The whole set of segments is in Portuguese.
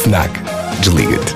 FNAC. Desliga-te.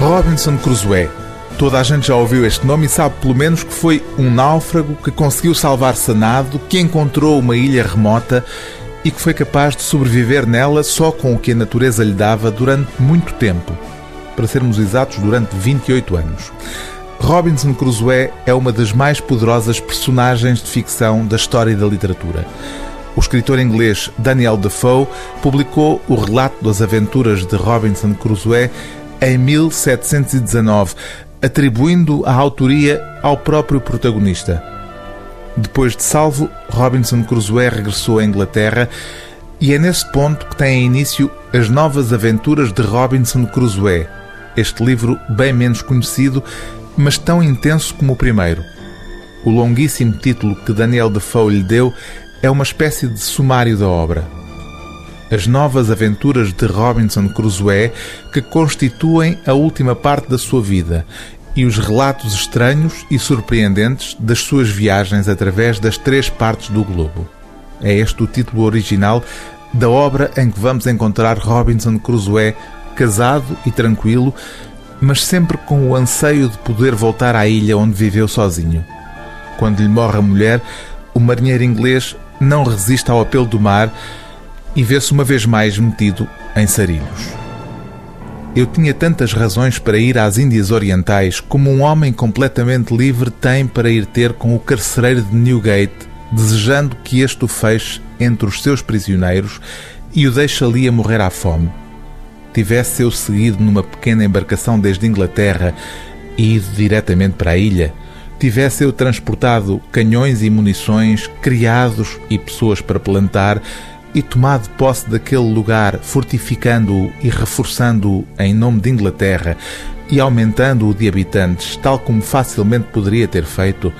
Robinson Crusoe. Toda a gente já ouviu este nome e sabe pelo menos que foi um náufrago que conseguiu salvar-se a nado, que encontrou uma ilha remota e que foi capaz de sobreviver nela só com o que a natureza lhe dava durante muito tempo. Para sermos exatos, durante 28 anos. Robinson Crusoe é uma das mais poderosas personagens de ficção da história da literatura. O escritor inglês Daniel Defoe publicou o relato das aventuras de Robinson Crusoe em 1719, atribuindo a autoria ao próprio protagonista. Depois de salvo, Robinson Crusoe regressou à Inglaterra e é nesse ponto que têm início as novas aventuras de Robinson Crusoe, este livro bem menos conhecido, mas tão intenso como o primeiro. O longuíssimo título que Daniel Defoe lhe deu é uma espécie de sumário da obra. As novas aventuras de Robinson Crusoe que constituem a última parte da sua vida e os relatos estranhos e surpreendentes das suas viagens através das três partes do globo. É este o título original da obra em que vamos encontrar Robinson Crusoe casado e tranquilo, mas sempre com o anseio de poder voltar à ilha onde viveu sozinho. Quando lhe morre a mulher, o marinheiro inglês não resiste ao apelo do mar e vê-se uma vez mais metido em sarilhos. Eu tinha tantas razões para ir às Índias Orientais como um homem completamente livre tem para ir ter com o carcereiro de Newgate, desejando que este o feche entre os seus prisioneiros e o deixe ali a morrer à fome. Tivesse eu seguido numa pequena embarcação desde Inglaterra e ido diretamente para a ilha, tivesse eu transportado canhões e munições, criados e pessoas para plantar, e tomado posse daquele lugar, fortificando-o e reforçando-o em nome de Inglaterra e aumentando-o de habitantes, tal como facilmente poderia ter feito,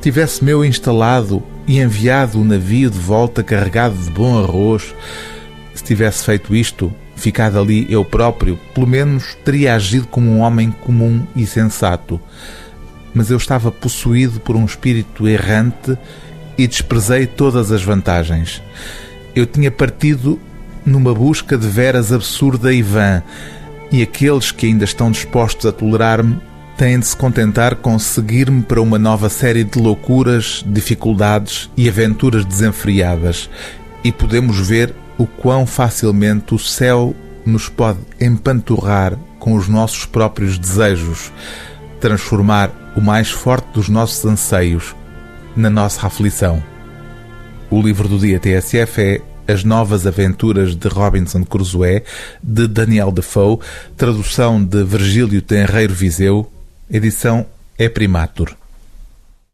tivesse meu instalado e enviado o navio de volta carregado de bom arroz, se tivesse feito isto, ficado ali eu próprio, pelo menos teria agido como um homem comum e sensato mas eu estava possuído por um espírito errante e desprezei todas as vantagens. Eu tinha partido numa busca de veras absurda e vã, e aqueles que ainda estão dispostos a tolerar-me têm de se contentar com seguir-me para uma nova série de loucuras, dificuldades e aventuras desenfreadas, e podemos ver o quão facilmente o céu nos pode empanturrar com os nossos próprios desejos, transformar o mais forte dos nossos anseios na nossa aflição. O livro do dia TSF é As Novas Aventuras de Robinson Crusoe, de Daniel Defoe, tradução de Virgílio Tenreiro Viseu, edição é Primatur.